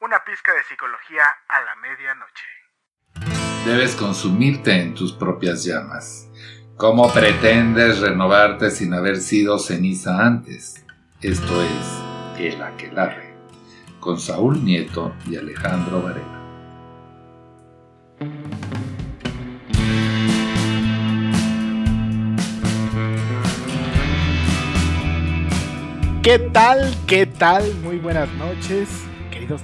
una pizca de psicología a la medianoche. Debes consumirte en tus propias llamas. ¿Cómo pretendes renovarte sin haber sido ceniza antes? Esto es El Aquelarre, con Saúl Nieto y Alejandro Varela. ¿Qué tal? ¿Qué tal? Muy buenas noches, queridos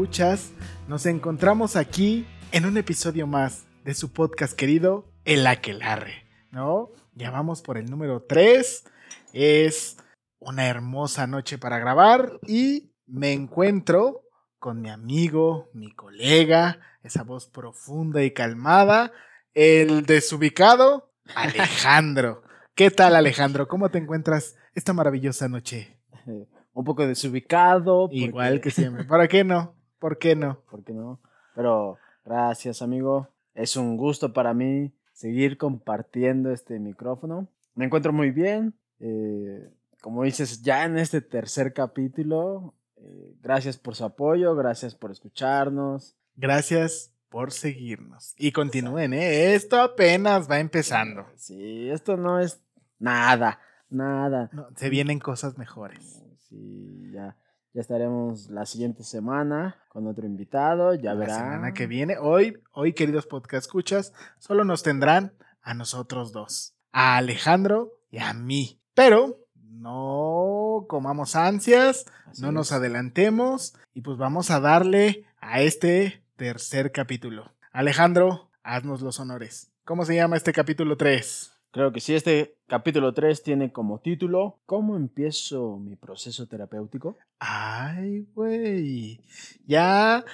escuchas. Nos encontramos aquí en un episodio más de su podcast querido El Aquelarre, ¿no? Ya vamos por el número 3. Es una hermosa noche para grabar y me encuentro con mi amigo, mi colega, esa voz profunda y calmada, el desubicado Alejandro. ¿Qué tal Alejandro? ¿Cómo te encuentras esta maravillosa noche? Un poco desubicado. porque- Igual que siempre. ¿Para qué no? ¿Por qué no? ¿Por qué no? Pero gracias, amigo. Es un gusto para mí seguir compartiendo este micrófono. Me encuentro muy bien. eh, como dices, ya en este tercer capítulo, eh, gracias por su apoyo, gracias por escucharnos. Gracias por seguirnos. Y continúen, ¿eh? Esto apenas va empezando. Sí, esto no es nada, nada. No, se vienen cosas mejores. Sí, ya, ya estaremos la siguiente semana con otro invitado, ya La verán. semana que viene, hoy, hoy, queridos podcast escuchas, solo nos tendrán a nosotros dos, a Alejandro y a mí. Pero no comamos ansias, Así no nos adelantemos y pues vamos a darle a este tercer capítulo. Alejandro, haznos los honores. ¿Cómo se llama este capítulo 3? Creo que sí, este capítulo 3 tiene como título ¿Cómo empiezo mi proceso terapéutico? Ay, güey. Ya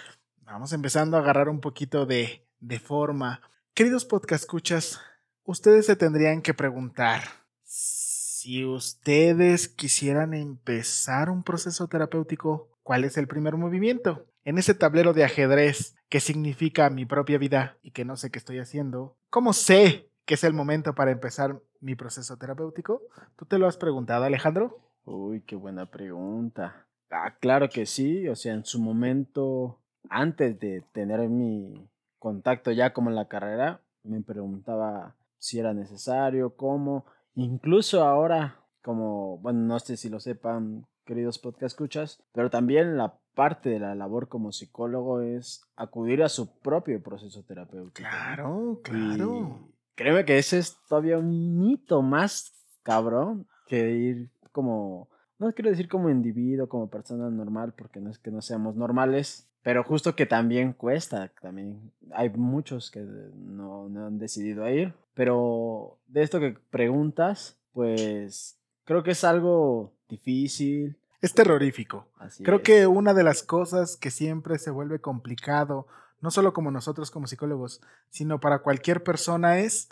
vamos empezando a agarrar un poquito de, de forma. Queridos podcast escuchas, ustedes se tendrían que preguntar si ustedes quisieran empezar un proceso terapéutico, ¿cuál es el primer movimiento? En ese tablero de ajedrez que significa mi propia vida y que no sé qué estoy haciendo, ¿cómo sé que es el momento para empezar mi proceso terapéutico? ¿Tú te lo has preguntado, Alejandro? Uy, qué buena pregunta. Ah, claro que sí, o sea, en su momento, antes de tener mi contacto ya como en la carrera, me preguntaba si era necesario, cómo, incluso ahora, como, bueno, no sé si lo sepan, queridos podcast escuchas, pero también la parte de la labor como psicólogo es acudir a su propio proceso terapéutico. Claro, claro. Créeme que ese es todavía un mito más cabrón que ir como, no quiero decir como individuo, como persona normal, porque no es que no seamos normales, pero justo que también cuesta, también hay muchos que no, no han decidido ir, pero de esto que preguntas, pues creo que es algo difícil. Es terrorífico. Así Creo es. que una de las cosas que siempre se vuelve complicado, no solo como nosotros como psicólogos, sino para cualquier persona es,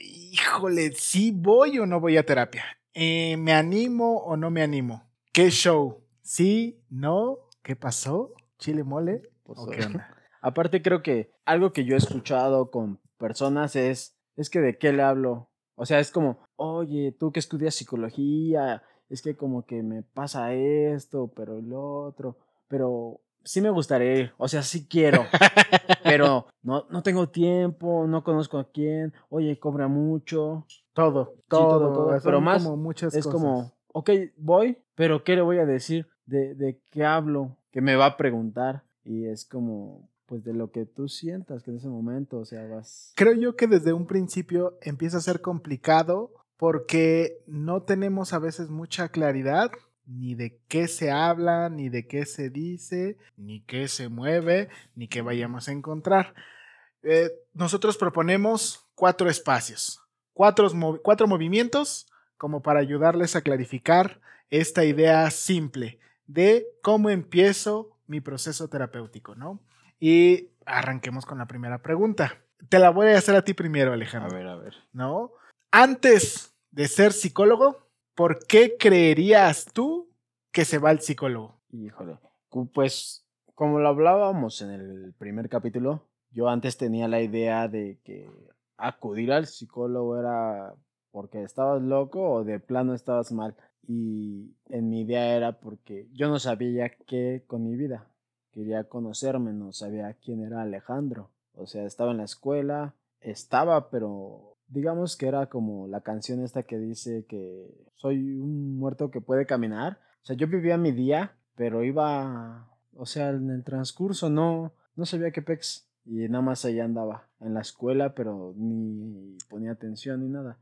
híjole, ¿sí voy o no voy a terapia? Eh, ¿Me animo o no me animo? ¿Qué show? ¿Sí? ¿No? ¿Qué pasó? ¿Chile mole? Pues, ¿O qué onda? Aparte creo que algo que yo he escuchado con personas es, es que de qué le hablo. O sea, es como, oye, tú que estudias psicología, es que como que me pasa esto, pero el otro, pero sí me gustaría ir, o sea, sí quiero, pero no, no tengo tiempo, no conozco a quién, oye, cobra mucho, Todo, todo, todo, todo, pero más como muchas es cosas. como, ok, voy, pero ¿qué le voy a decir? ¿De, de qué hablo? Que me va a preguntar. Y es como, pues de lo que tú sientas que en ese momento, o sea, vas... Creo yo que desde un principio empieza a ser complicado porque no tenemos a veces mucha claridad ni de qué se habla, ni de qué se dice, ni qué se mueve, ni qué vayamos a encontrar. Eh, nosotros proponemos cuatro espacios, cuatro, cuatro movimientos como para ayudarles a clarificar esta idea simple de cómo empiezo mi proceso terapéutico, ¿no? Y arranquemos con la primera pregunta. Te la voy a hacer a ti primero, Alejandro. A ver, a ver. ¿No? Antes de ser psicólogo, ¿por qué creerías tú que se va el psicólogo? Híjole. Pues, como lo hablábamos en el primer capítulo, yo antes tenía la idea de que acudir al psicólogo era porque estabas loco o de plano estabas mal. Y en mi idea era porque yo no sabía qué con mi vida. Quería conocerme, no sabía quién era Alejandro. O sea, estaba en la escuela, estaba, pero digamos que era como la canción esta que dice que soy un muerto que puede caminar. O sea, yo vivía mi día, pero iba, o sea, en el transcurso no, no sabía qué pex. Y nada más allá andaba, en la escuela, pero ni ponía atención ni nada.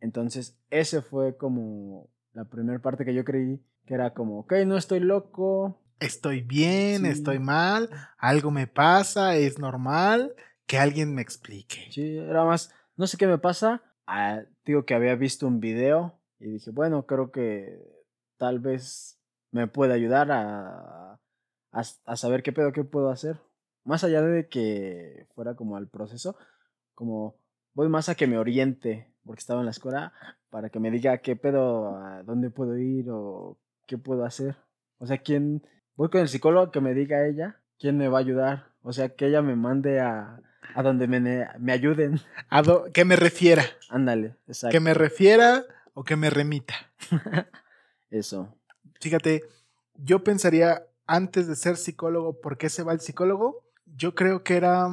Entonces, ese fue como la primera parte que yo creí que era como, ok, no estoy loco. Estoy bien, estoy mal, algo me pasa, es normal, que alguien me explique. Sí, era más, no sé qué me pasa. Ah, digo que había visto un video y dije, bueno, creo que tal vez me puede ayudar a, a, saber qué pedo, qué puedo hacer. Más allá de que fuera como al proceso, como voy más a que me oriente porque estaba en la escuela, para que me diga qué pedo, a dónde puedo ir o qué puedo hacer. O sea, quién, voy con el psicólogo que me diga ella quién me va a ayudar. O sea, que ella me mande a, a donde me, me ayuden. A que me refiera. Ándale, exacto. Que me refiera o que me remita. Eso. Fíjate, yo pensaría, antes de ser psicólogo, ¿por qué se va el psicólogo? Yo creo que era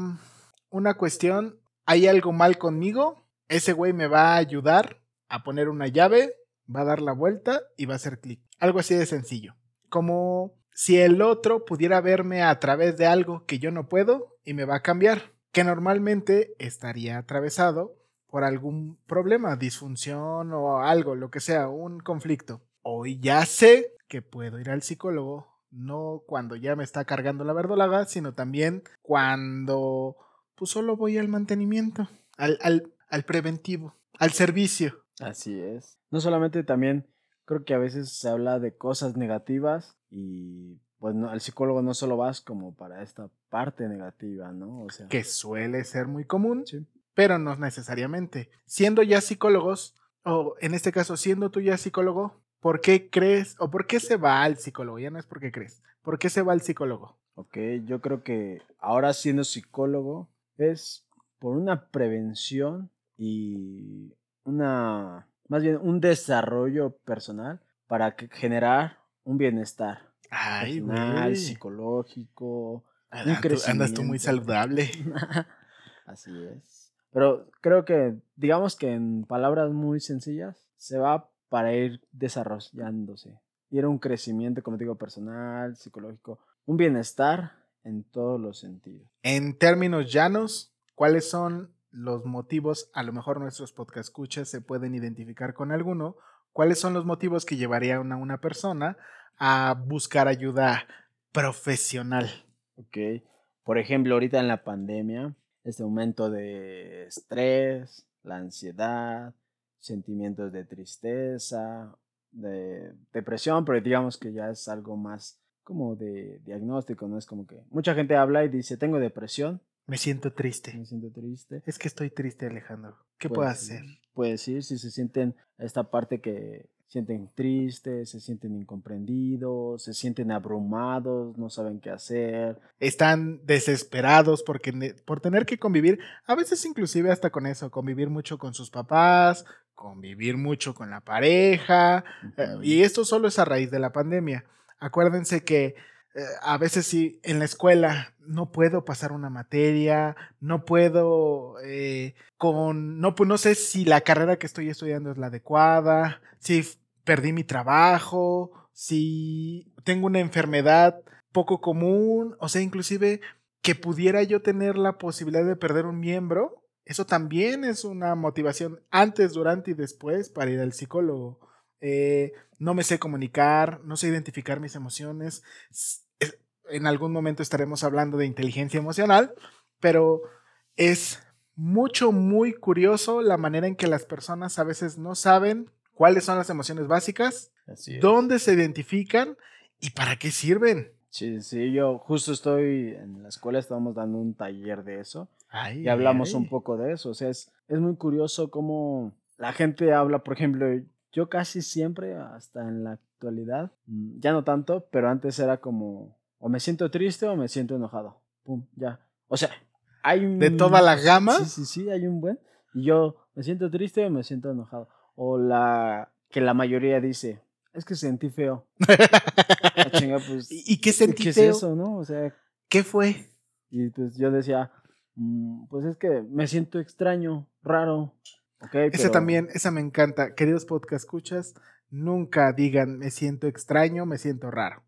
una cuestión, hay algo mal conmigo, ese güey me va a ayudar a poner una llave, va a dar la vuelta y va a hacer clic. Algo así de sencillo. Como si el otro pudiera verme a través de algo que yo no puedo y me va a cambiar, que normalmente estaría atravesado por algún problema, disfunción o algo, lo que sea, un conflicto. Hoy ya sé que puedo ir al psicólogo, no cuando ya me está cargando la verdolaga, sino también cuando pues solo voy al mantenimiento, al, al al preventivo, al servicio. Así es. No solamente también creo que a veces se habla de cosas negativas y pues no, al psicólogo no solo vas como para esta parte negativa, ¿no? O sea, que suele ser muy común, pero no necesariamente. Siendo ya psicólogos, o en este caso siendo tú ya psicólogo, ¿por qué crees o por qué se va al psicólogo? Ya no es porque crees. ¿Por qué se va al psicólogo? Ok, yo creo que ahora siendo psicólogo es por una prevención y una, más bien un desarrollo personal para generar un bienestar Ay, personal, psicológico, un crecimiento. Andas tú muy saludable. Así es. Pero creo que, digamos que en palabras muy sencillas, se va para ir desarrollándose. Y era un crecimiento, como digo, personal, psicológico, un bienestar en todos los sentidos. En términos llanos, ¿cuáles son los motivos, a lo mejor nuestros podcast escuchas se pueden identificar con alguno, cuáles son los motivos que llevarían a una persona a buscar ayuda profesional. Ok, por ejemplo, ahorita en la pandemia, este momento de estrés, la ansiedad, sentimientos de tristeza, de depresión, pero digamos que ya es algo más como de diagnóstico, no es como que mucha gente habla y dice tengo depresión, me siento triste. Me siento triste. Es que estoy triste, Alejandro. ¿Qué puedo hacer? Puede ser, si se sienten esta parte que sienten tristes, se sienten incomprendidos, se sienten abrumados, no saben qué hacer. Están desesperados porque, por tener que convivir, a veces inclusive hasta con eso, convivir mucho con sus papás, convivir mucho con la pareja. Eh, y esto solo es a raíz de la pandemia. Acuérdense que eh, a veces sí, en la escuela no puedo pasar una materia, no puedo eh, con, no, pues no sé si la carrera que estoy estudiando es la adecuada, si perdí mi trabajo, si tengo una enfermedad poco común, o sea, inclusive que pudiera yo tener la posibilidad de perder un miembro, eso también es una motivación antes, durante y después para ir al psicólogo. Eh, no me sé comunicar, no sé identificar mis emociones. En algún momento estaremos hablando de inteligencia emocional, pero es mucho, muy curioso la manera en que las personas a veces no saben cuáles son las emociones básicas, dónde se identifican y para qué sirven. Sí, sí, yo justo estoy en la escuela, estamos dando un taller de eso y hablamos un poco de eso. O sea, es, es muy curioso cómo la gente habla, por ejemplo, yo casi siempre, hasta en la actualidad, mm, ya no tanto, pero antes era como, o me siento triste o me siento enojado. Pum, ya. O sea, hay un... ¿De toda la gama? Sí, sí, sí, hay un buen. Y yo me siento triste o me siento enojado. O la que la mayoría dice, es que sentí feo. Ah, pues, ¿Y qué sentí ¿qué feo? es eso, no? O sea, ¿qué fue? Y pues yo decía, mm, pues es que me siento extraño, raro. Okay, Esa también, esa me encanta. Queridos podcast escuchas, nunca digan me siento extraño, me siento raro.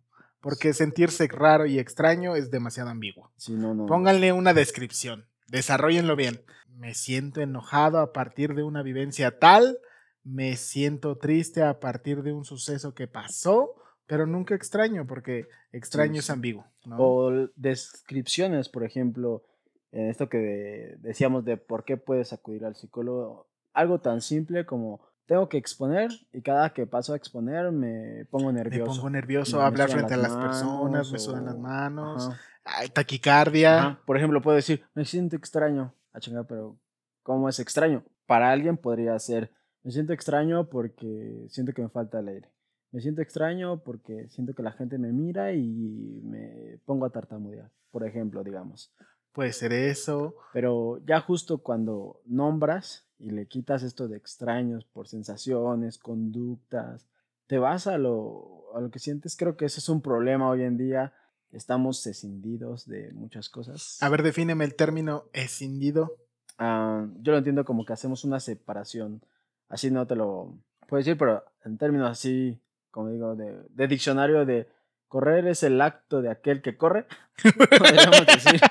Porque sentirse raro y extraño es demasiado ambiguo. Sí, no, no. Pónganle una descripción. Desarrollenlo bien. Me siento enojado a partir de una vivencia tal. Me siento triste a partir de un suceso que pasó pero nunca extraño, porque extraño es ambiguo. O descripciones, por ejemplo, en esto que decíamos de por qué puedes acudir al psicólogo. Algo tan simple como tengo que exponer y cada que paso a exponer me pongo nervioso. Me pongo nervioso a hablar frente a las personas, me sudan las manos, hay taquicardia. Por ejemplo, puedo decir, me siento extraño. Ah, chinga, pero ¿cómo es extraño? Para alguien podría ser, me siento extraño porque siento que me falta el aire. Me siento extraño porque siento que la gente me mira y me pongo a tartamudear, por ejemplo, digamos. Puede ser eso. Pero ya justo cuando nombras y le quitas esto de extraños por sensaciones, conductas, te vas a lo, a lo que sientes, creo que ese es un problema hoy en día. Estamos escindidos de muchas cosas. A ver, defíneme el término escindido. Ah, yo lo entiendo como que hacemos una separación. Así no te lo puedo decir, pero en términos así como digo, de, diccionario de correr es el acto de aquel que corre, podríamos decir.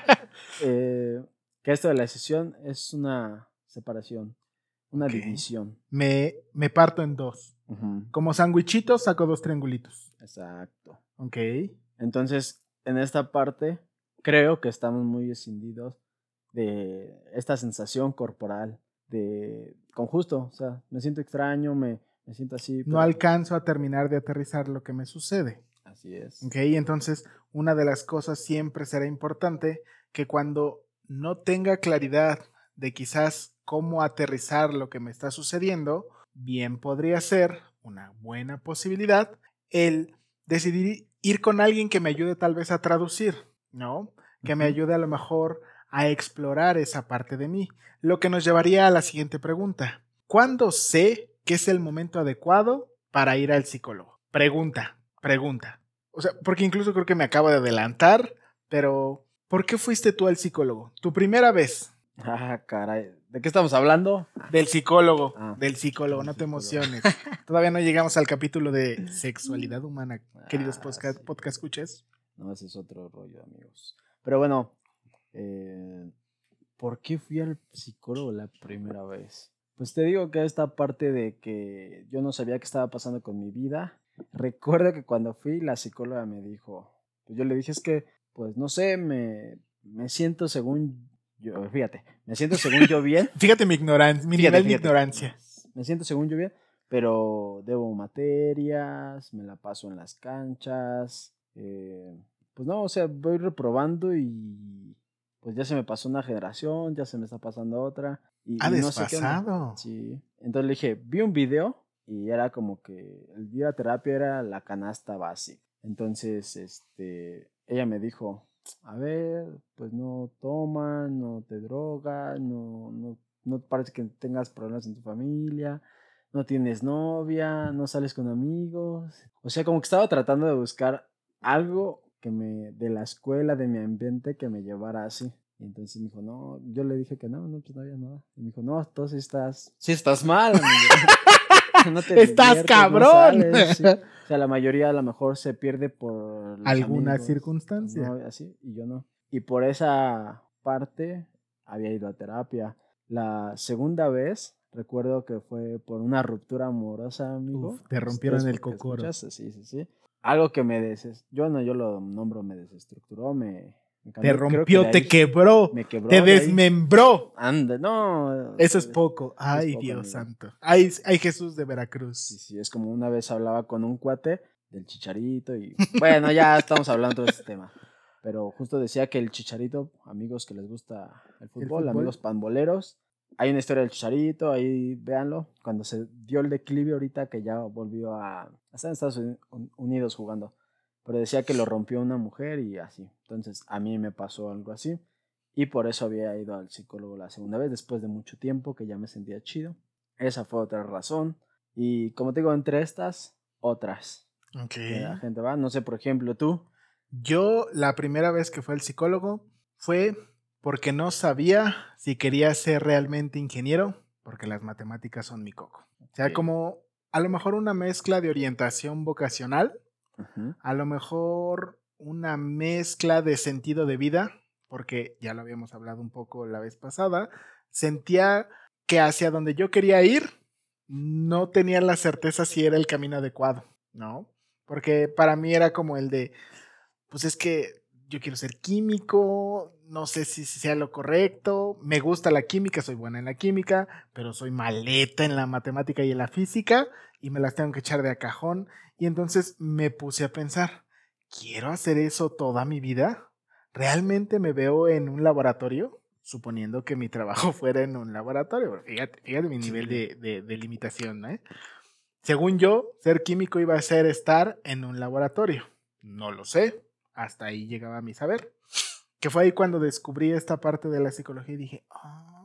Eh, que esto de la decisión es una separación, una división. Me, me parto en dos. Como sandwichitos saco dos triangulitos. Exacto. Ok. Entonces, en esta parte, creo que estamos muy escindidos de esta sensación corporal, de con justo, o sea, me siento extraño, me, me siento así. No alcanzo a terminar de aterrizar lo que me sucede. Así es. Ok, entonces una de las cosas siempre será importante que cuando no tenga claridad de quizás cómo aterrizar lo que me está sucediendo, bien podría ser una buena posibilidad el decidir ir con alguien que me ayude tal vez a traducir, ¿no? Que me ayude a lo mejor a explorar esa parte de mí. Lo que nos llevaría a la siguiente pregunta. ¿Cuándo sé ¿Qué es el momento adecuado para ir al psicólogo? Pregunta, pregunta. O sea, porque incluso creo que me acabo de adelantar, pero ¿por qué fuiste tú al psicólogo? Tu primera vez. Ah, caray. ¿De qué estamos hablando? Del psicólogo. Ah, del psicólogo, no te emociones. Todavía no llegamos al capítulo de sexualidad humana, queridos ah, podcast, podcast escuches. No, ese es otro rollo, amigos. Pero bueno, eh, ¿por qué fui al psicólogo la primera vez? Pues te digo que esta parte de que yo no sabía qué estaba pasando con mi vida. Recuerdo que cuando fui, la psicóloga me dijo, pues yo le dije, es que, pues no sé, me, me siento según yo, fíjate, me siento según yo bien. fíjate mi ignorancia, mi nivel de ignorancia. Me siento según yo bien, pero debo materias, me la paso en las canchas, eh, pues no, o sea, voy reprobando y pues ya se me pasó una generación, ya se me está pasando otra. Y, ah, no sé qué Sí. Entonces le dije, vi un video y era como que el día de terapia era la canasta básica. Entonces, este, ella me dijo, a ver, pues no tomas, no te drogas, no, no, no parece que tengas problemas en tu familia, no tienes novia, no sales con amigos. O sea, como que estaba tratando de buscar algo que me, de la escuela, de mi ambiente, que me llevara así. Y entonces me dijo, no, yo le dije que no, no, pues no había nada. Y me dijo, no, tú sí estás, sí estás mal, no te estás cabrón. O sea, la mayoría a lo mejor se pierde por alguna circunstancia. así, y yo no. Y por esa parte había ido a terapia. La segunda vez, recuerdo que fue por una ruptura amorosa, amigo. Uf, te rompieron Ustedes el cocoro. escuchas, Sí, sí, sí. Algo que me des... Yo no, yo lo nombro, me desestructuró, me... Te que rompió, de te quebró, Me quebró. te de desmembró. Ande, no. Eso es poco. Ay, poco, Dios amigo. santo. Ay, ay, Jesús de Veracruz. Sí, sí, es como una vez hablaba con un cuate del chicharito y bueno, ya estamos hablando de este tema. Pero justo decía que el chicharito, amigos que les gusta el fútbol, fútbol? amigos pamboleros, hay una historia del chicharito, ahí véanlo, cuando se dio el declive ahorita que ya volvió a, estar en Estados Uni- Unidos jugando. Pero decía que lo rompió una mujer y así. Entonces a mí me pasó algo así. Y por eso había ido al psicólogo la segunda vez, después de mucho tiempo que ya me sentía chido. Esa fue otra razón. Y como te digo, entre estas, otras. Ok. que la gente va. No sé, por ejemplo, tú. Yo la primera vez que fue al psicólogo fue porque no sabía si quería ser realmente ingeniero, porque las matemáticas son mi coco. O sea, como a lo mejor una mezcla de orientación vocacional, A lo mejor una mezcla de sentido de vida, porque ya lo habíamos hablado un poco la vez pasada, sentía que hacia donde yo quería ir no tenía la certeza si era el camino adecuado, ¿no? Porque para mí era como el de, pues es que yo quiero ser químico, no sé si sea lo correcto, me gusta la química, soy buena en la química, pero soy maleta en la matemática y en la física y me las tengo que echar de a cajón. Y entonces me puse a pensar, ¿quiero hacer eso toda mi vida? ¿Realmente me veo en un laboratorio? Suponiendo que mi trabajo fuera en un laboratorio. Fíjate, fíjate mi nivel de, de- de limitación, ¿eh? Según yo, ser químico iba a ser estar en un laboratorio. No lo sé. Hasta ahí llegaba mi saber. Que fue ahí cuando descubrí esta parte de la psicología y dije, "Ah,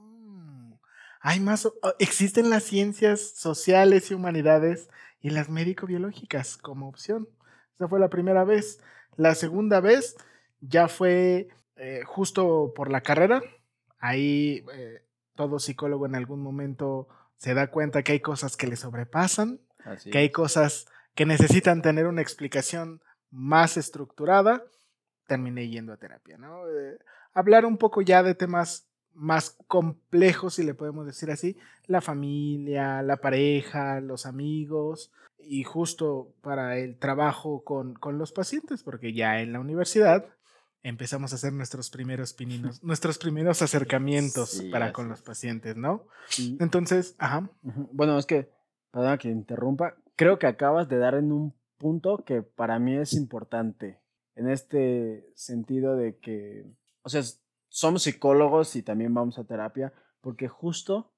hay más, existen las ciencias sociales y humanidades y las médico-biológicas como opción. Esa fue la primera vez. La segunda vez ya fue eh, justo por la carrera. Ahí eh, todo psicólogo en algún momento se da cuenta que hay cosas que le sobrepasan, Así que hay cosas que necesitan tener una explicación más estructurada. Terminé yendo a terapia, ¿no? Eh, hablar un poco ya de temas más complejos, si le podemos decir así, la familia, la pareja, los amigos y justo para el trabajo con, con los pacientes, porque ya en la universidad empezamos a hacer nuestros primeros pininos, nuestros primeros acercamientos Sí, para con los es. pacientes, ¿no? Entonces, ajá. Bueno, es que, perdona que interrumpa, creo que acabas de dar en un punto que para mí es importante, en este sentido de que, o sea, somos psicólogos y también vamos a terapia, porque justo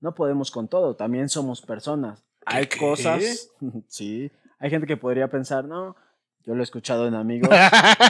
no podemos con todo, también somos personas. Hay qué? cosas, sí, hay gente que podría pensar, no, yo lo he escuchado en amigos,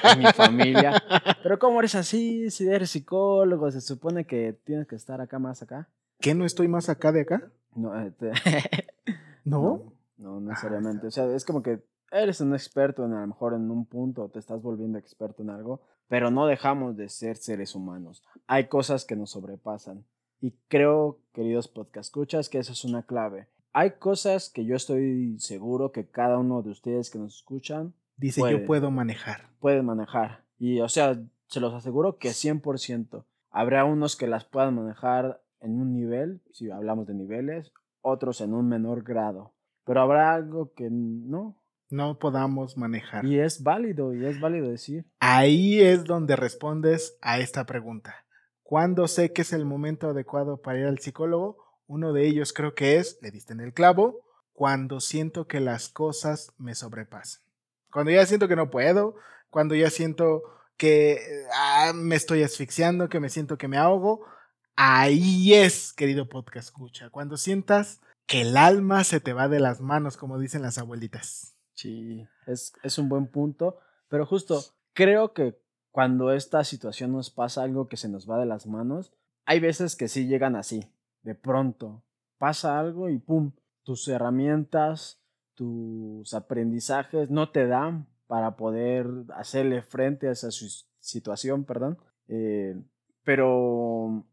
en mi familia, pero ¿cómo eres así? Si eres psicólogo, se supone que tienes que estar acá más acá. ¿qué no estoy más acá de acá? No, eh, te- ¿No? No, no necesariamente. O sea, es como que eres un experto en a lo mejor en un punto, te estás volviendo experto en algo, pero no dejamos de ser seres humanos. Hay cosas que nos sobrepasan. Y creo, queridos podcast escuchas, que esa es una clave. Hay cosas que yo estoy seguro que cada uno de ustedes que nos escuchan Dice, Puede. yo puedo manejar. pueden manejar. Y, o sea, se los aseguro que 100%. Habrá unos que las puedan manejar en un nivel, si hablamos de niveles, otros en un menor grado. Pero habrá algo que no. No podamos manejar. Y es válido, y es válido decir. Ahí es donde respondes a esta pregunta. ¿Cuándo sé que es el momento adecuado para ir al psicólogo? Uno de ellos creo que es, le diste en el clavo, cuando siento que las cosas me sobrepasan. Cuando ya siento que no puedo, cuando ya siento que eh, ah, me estoy asfixiando, que me siento que me ahogo, ahí es, querido podcast escucha, cuando sientas que el alma se te va de las manos, como dicen las abuelitas. Sí, es, es un buen punto. Pero justo, creo que cuando esta situación nos pasa algo que se nos va de las manos, hay veces que sí llegan así, de pronto. Pasa algo y pum, tus herramientas, tus aprendizajes no te dan para poder hacerle frente a esa situación, perdón. Eh, pero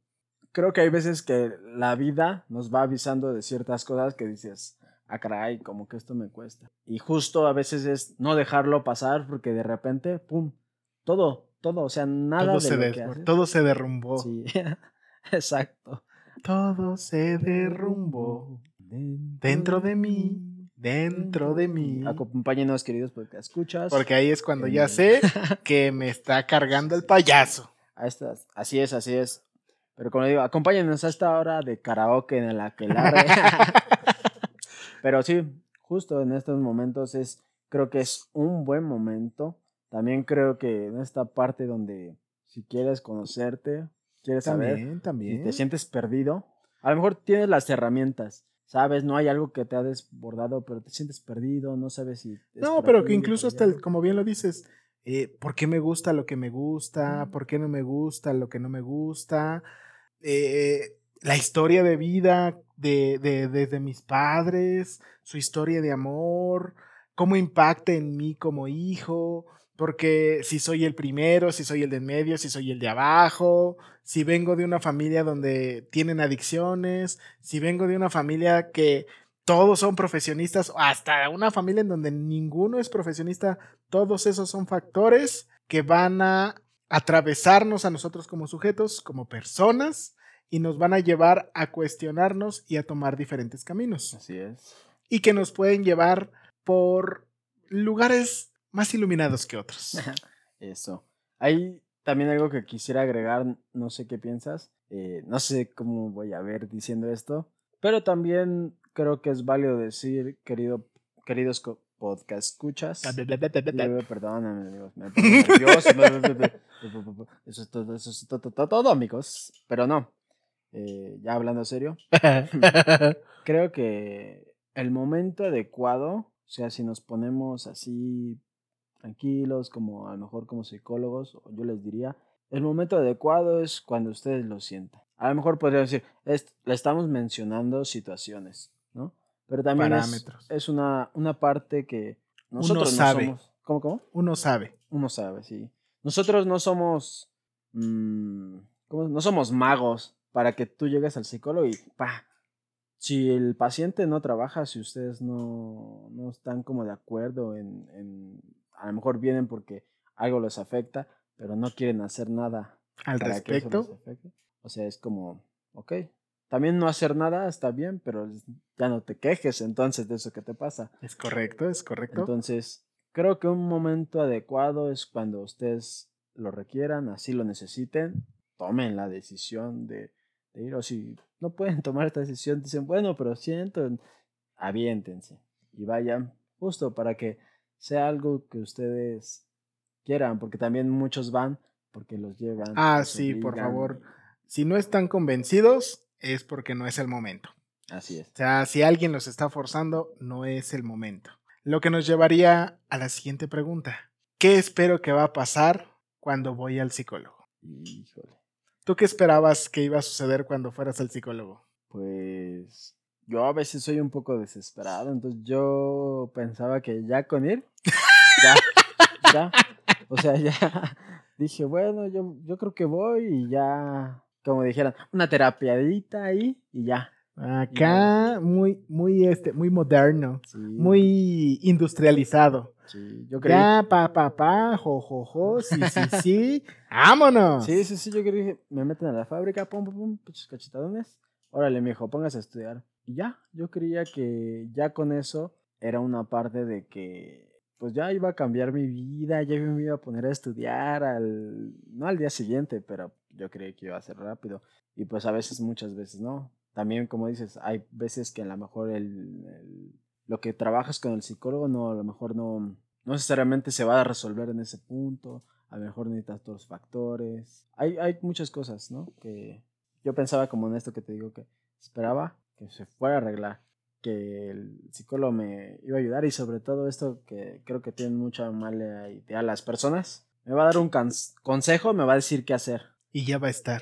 creo que hay veces que la vida nos va avisando de ciertas cosas que dices, ah, caray, como que esto me cuesta. Y justo a veces es no dejarlo pasar porque de repente, pum, todo, todo, o sea, nada todo, de se lo que haces. todo se derrumbó. Sí, exacto. Todo se derrumbó dentro de mí, dentro de mí. Acompáñenos, queridos, porque escuchas. Porque ahí es cuando ya sé que me está cargando el payaso. A estas, así es, así es. Pero como digo, acompáñenos a esta hora de karaoke en la que la Pero sí, justo en estos momentos es, creo que es un buen momento. También creo que en esta parte donde si quieres conocerte, quieres saber, También, también. te sientes perdido, a lo mejor tienes las herramientas, sabes, no hay algo que te ha desbordado, pero te sientes perdido, no sabes si... No, pero que incluso hasta, el- como bien lo dices, eh, ¿por qué me gusta lo que me gusta? ¿Por qué no me gusta lo que no me gusta? Eh, la historia de vida de, de- mis padres, su historia de amor, cómo impacta en mí como hijo, porque si soy el primero, si soy el de en medio, si soy el de abajo, si vengo de una familia donde tienen adicciones, si vengo de una familia que todos son profesionistas, hasta una familia en donde ninguno es profesionista, todos esos son factores que van a atravesarnos a nosotros como sujetos, como personas, y nos van a llevar a cuestionarnos y a tomar diferentes caminos. Así es. Y que nos pueden llevar por lugares más iluminados que otros. Eso. Hay también algo que quisiera agregar, no sé qué piensas, eh, no sé cómo voy a ver diciendo esto, pero también creo que es válido decir, querido, queridos podcast escuchas. Perdóname, amigos, me pongo nervioso, Eso es todo, eso es todo, todo, amigos. Pero no, eh, ya hablando serio, creo que el momento adecuado, o sea, si nos ponemos así tranquilos, como a lo mejor como psicólogos, yo les diría, el momento adecuado es cuando ustedes lo sientan. A lo mejor podría decir, es- le estamos mencionando situaciones, ¿no? Pero también es, Parámetros. es una, una parte que nosotros sabe. no somos. ¿Cómo, cómo? Uno sabe. Uno sabe, sí. Nosotros no somos. mm, ¿cómo? No somos magos para que tú llegues al psicólogo y pa. Si el paciente no trabaja, si ustedes no, no están como de acuerdo en, en- A lo mejor vienen porque algo les afecta, pero no quieren hacer nada Al para que eso les respecto. O sea, es como, ok. También no hacer nada está bien, pero ya no te quejes entonces de eso que te pasa. es correcto, es correcto. Entonces, creo que un momento adecuado es cuando ustedes lo requieran, así lo necesiten, tomen la decisión de, de ir, o si no pueden tomar esta decisión, dicen, bueno, pero siento, aviéntense y vayan justo para que sea algo que ustedes quieran, porque también muchos van porque los llevan. Ah, los sí, por favor. Si no están convencidos, es porque no es el momento. Así es. O sea, si alguien los está forzando, no es el momento. Lo que nos llevaría a la siguiente pregunta. ¿Qué espero que va a pasar cuando voy al psicólogo? Híjole. ¿Tú qué esperabas que iba a suceder cuando fueras al psicólogo? Pues yo a veces soy un poco desesperado, entonces yo pensaba que ya con ir, ya, ya, o sea, ya dije, bueno, yo, yo creo que voy y ya, como dijeran, una terapiadita ahí y ya. Acá, muy, muy, este, muy moderno, Sí, muy industrializado. Sí, yo creí, Ya, pa, pa, pa, jo, jo, jo, sí, sí, sí. ¡Vámonos! sí, sí, sí, yo creí, me meten a la fábrica, pum, pum, pum, cachetadones, órale, mijo, póngase a estudiar. Y ya, yo creía que ya con eso era una parte de que pues ya iba a cambiar mi vida, ya me iba a poner a estudiar al, no al día siguiente, pero yo creí que iba a ser rápido. Y pues a veces, muchas veces no. También, como dices, hay veces que a lo mejor el, el- lo que trabajas con el psicólogo no, a lo mejor no, no necesariamente se va a resolver en ese punto. A lo mejor necesitas los factores. Hay, hay muchas cosas, ¿no? Que yo pensaba como en esto que te digo que esperaba que se fuera a arreglar que el psicólogo me iba a ayudar y sobre todo esto que creo que tienen mucha mala idea las personas. Me va a dar un cons- consejo, me va a decir qué hacer. Y ya va a estar.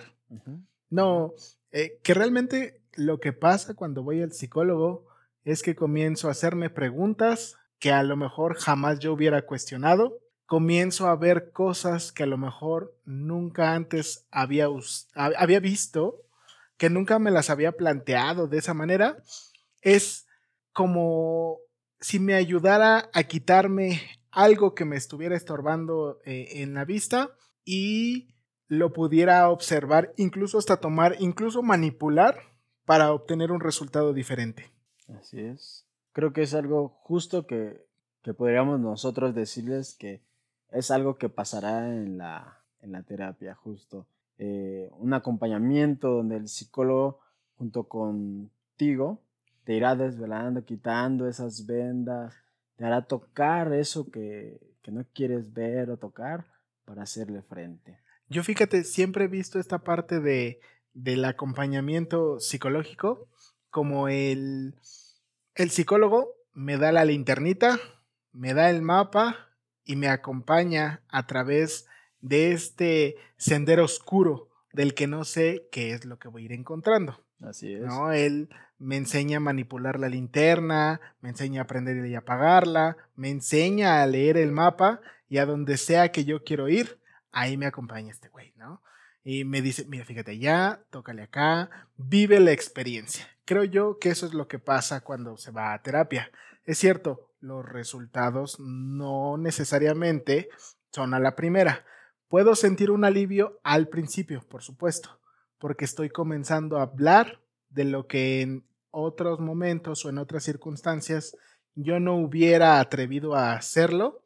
No, eh, que realmente lo que pasa cuando voy al psicólogo es que comienzo a hacerme preguntas que a lo mejor jamás yo hubiera cuestionado. Comienzo a ver cosas que a lo mejor nunca antes había, había visto, que nunca me las había planteado de esa manera. Es como si me ayudara a quitarme algo que me estuviera estorbando eh, en la vista y lo pudiera observar, incluso hasta tomar, incluso manipular para obtener un resultado diferente. Así es. Creo que es algo justo que, que podríamos nosotros decirles que es algo que pasará en la, en la terapia, justo. Eh, un acompañamiento donde el psicólogo junto contigo te irá desvelando, quitando esas vendas, te hará tocar eso que, que no quieres ver o tocar para hacerle frente. Yo fíjate, siempre he visto esta parte de, del acompañamiento psicológico como el, el psicólogo me da la linternita, me da el mapa y me acompaña a través de este sendero oscuro del que no sé qué es lo que voy a ir encontrando. Así es. ¿no? Él me enseña a manipular la linterna, me enseña a aprender y apagarla, me enseña a leer el mapa y a donde sea que yo quiero ir, ahí me acompaña este güey, ¿no? Y me dice, mira, fíjate allá, tócale acá, vive la experiencia. Creo yo que eso es lo que pasa cuando se va a terapia. Es cierto, los resultados no necesariamente son a la primera. Puedo sentir un alivio al principio, por supuesto, porque estoy comenzando a hablar de lo que en otros momentos o en otras circunstancias yo no hubiera atrevido a hacerlo.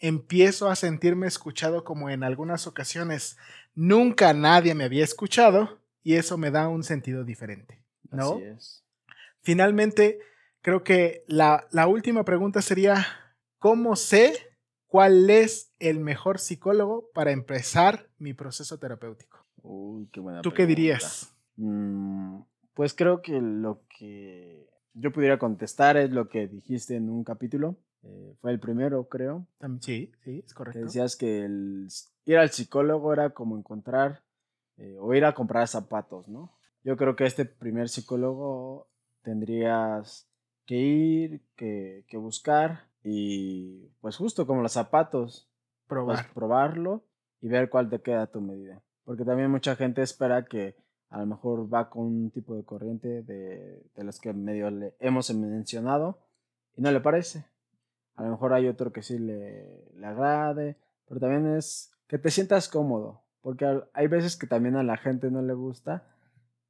Empiezo a sentirme escuchado como en algunas ocasiones nunca nadie me había escuchado y eso me da un sentido diferente. ¿no? Así es. Finalmente, creo que la, la última pregunta sería, ¿cómo sé cuál es el mejor psicólogo para empezar mi proceso terapéutico? Uy, qué buena ¿Tú qué dirías? Mm, pues creo que lo que yo pudiera contestar es lo que dijiste en un capítulo. eh, fue el primero, creo. Sí, sí, es Que correcto. decías que el ir al psicólogo era como encontrar eh, o ir a comprar zapatos, ¿no? Yo creo que este primer psicólogo tendrías que ir, que, que buscar y pues justo como los zapatos, pues, Probar. probarlo y ver cuál te queda a tu medida. Porque también mucha gente espera que a lo mejor va con un tipo de corriente de, de los que medio le hemos mencionado y no le parece. A lo mejor hay otro que sí le, le agrade, pero también es que te sientas cómodo. Porque hay veces que también a la gente no le gusta,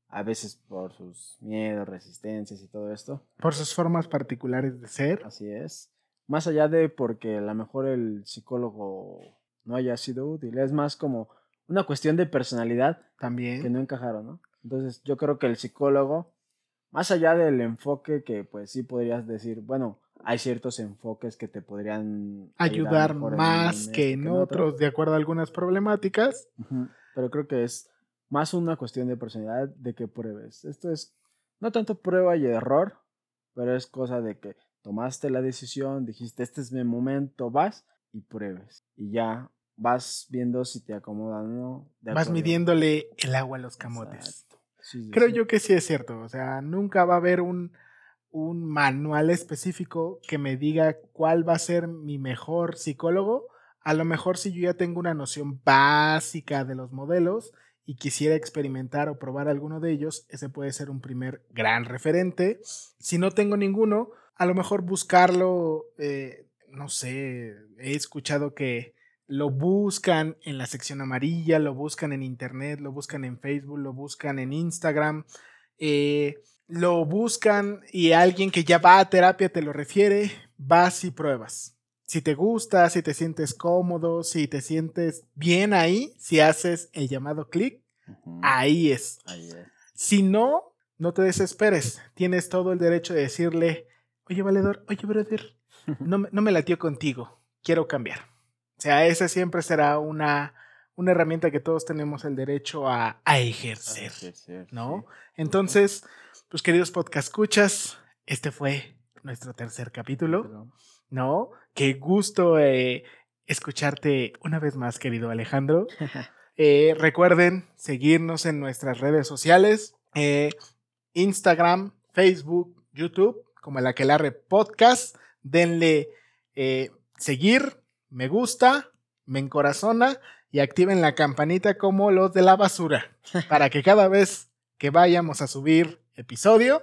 a veces por sus miedos, resistencias y todo esto. Por sus formas particulares de ser. Así es. Más allá de porque a lo mejor el psicólogo no haya sido útil, es más como una cuestión de personalidad que También. no encajaron, ¿no? Entonces yo creo que el psicólogo, más allá del enfoque que pues sí podrías decir, bueno, hay ciertos enfoques que te podrían Ayudar en más este que en otro. otros, de acuerdo a algunas problemáticas. Ujú, Pero creo que es más una cuestión de personalidad de que pruebes. Esto es no tanto prueba y error, pero es cosa de que tomaste la decisión, dijiste, este es mi momento, vas y pruebes. Y ya vas viendo si te acomoda o no. Vas midiéndole el agua a los camotes. Sí, sí, Creo sí. yo que sí es cierto. O sea, nunca va a haber un, un manual específico que me diga cuál va a ser mi mejor psicólogo. A lo mejor si yo ya tengo una noción básica de los modelos y quisiera experimentar o probar alguno de ellos, ese puede ser un primer gran referente. Si no tengo ninguno, a lo mejor buscarlo, eh, no sé, he escuchado que lo buscan en la sección amarilla, lo buscan en internet, lo buscan en Facebook, lo buscan en Instagram, eh, lo buscan y alguien que ya va a terapia te lo refiere, vas y pruebas. Si te gusta, si te sientes cómodo, si te sientes bien ahí, si haces el llamado clic, ahí es. ahí es. Si no, no te desesperes. Tienes todo el derecho de decirle, oye, valedor, oye, brother, no, me- no me latió contigo, quiero cambiar. O sea, esa siempre será una, una herramienta que todos tenemos el derecho a, a ejercer, Ejercer, ¿no? sí. Entonces, pues queridos podcast escuchas, este fue nuestro tercer capítulo, ¿no? Qué gusto eh, escucharte una vez más, querido Alejandro. Eh, recuerden seguirnos en nuestras redes sociales, eh, Instagram, Facebook, YouTube, como el Aquelarre Podcast. Denle seguir, me gusta, me encorazona y activen la campanita como los de la basura para que cada vez que vayamos a subir episodio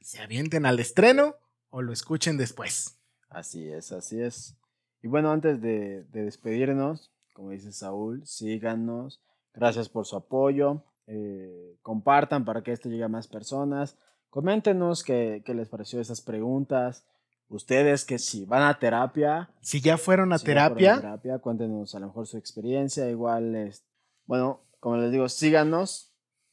se avienten al estreno o lo escuchen después. Así es, así es. Y bueno, antes de, de despedirnos, como dice Saúl, síganos. Gracias por su apoyo. Eh, compartan para que esto llegue a más personas. Coméntenos qué, qué les pareció esas preguntas. Ustedes que si van a terapia. Si ya fueron a si ya fueron terapia, a terapia, cuéntenos a lo mejor su experiencia. Igual, es, bueno, como les digo, síganos.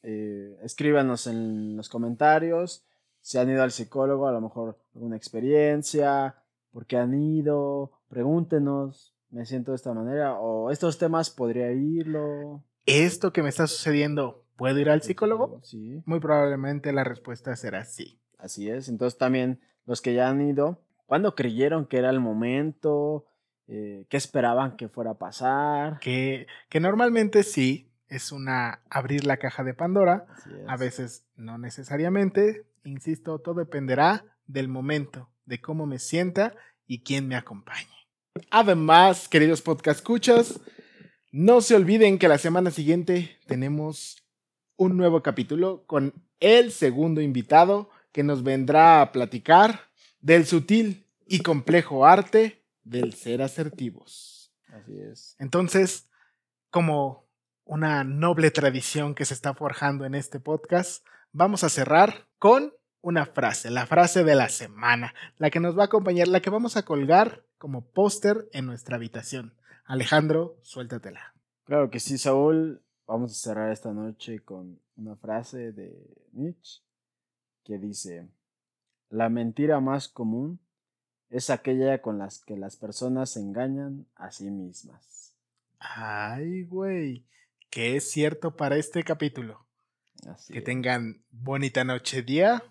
Eh, escríbanos en los comentarios. Si han ido al psicólogo, a lo mejor alguna experiencia, por qué han ido, pregúntenos, me siento de esta manera, o estos temas podría irlo. esto que me está sucediendo, ¿puedo ir al psicólogo? Sí, Muy probablemente la respuesta será sí. así es. Entonces también los que ya han ido, ¿cuándo creyeron que era el momento? Eh, ¿Qué esperaban que fuera a pasar? Que, que normalmente sí, es una abrir la caja de Pandora. A veces no necesariamente. Insisto, todo dependerá del momento, de cómo me sienta y quién me acompañe. Además, queridos podcast escuchas, no se olviden que la semana siguiente tenemos un nuevo capítulo con el segundo invitado que nos vendrá a platicar del sutil y complejo arte del ser asertivos. Así es. Entonces, como una noble tradición que se está forjando en este podcast, vamos a cerrar con una frase, la frase de la semana, la que nos va a acompañar, la que vamos a colgar como póster en nuestra habitación. Alejandro, suéltatela. Claro que sí, Saúl. Vamos a cerrar esta noche con una frase de Nietzsche que dice, la mentira más común es aquella con las que las personas se engañan a sí mismas. Ay, güey, que es cierto para este capítulo. Así Que es. tengan bonita noche, día.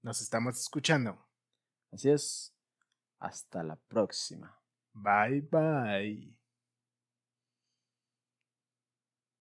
Nos estamos escuchando. Así es. Hasta la próxima. Bye, bye.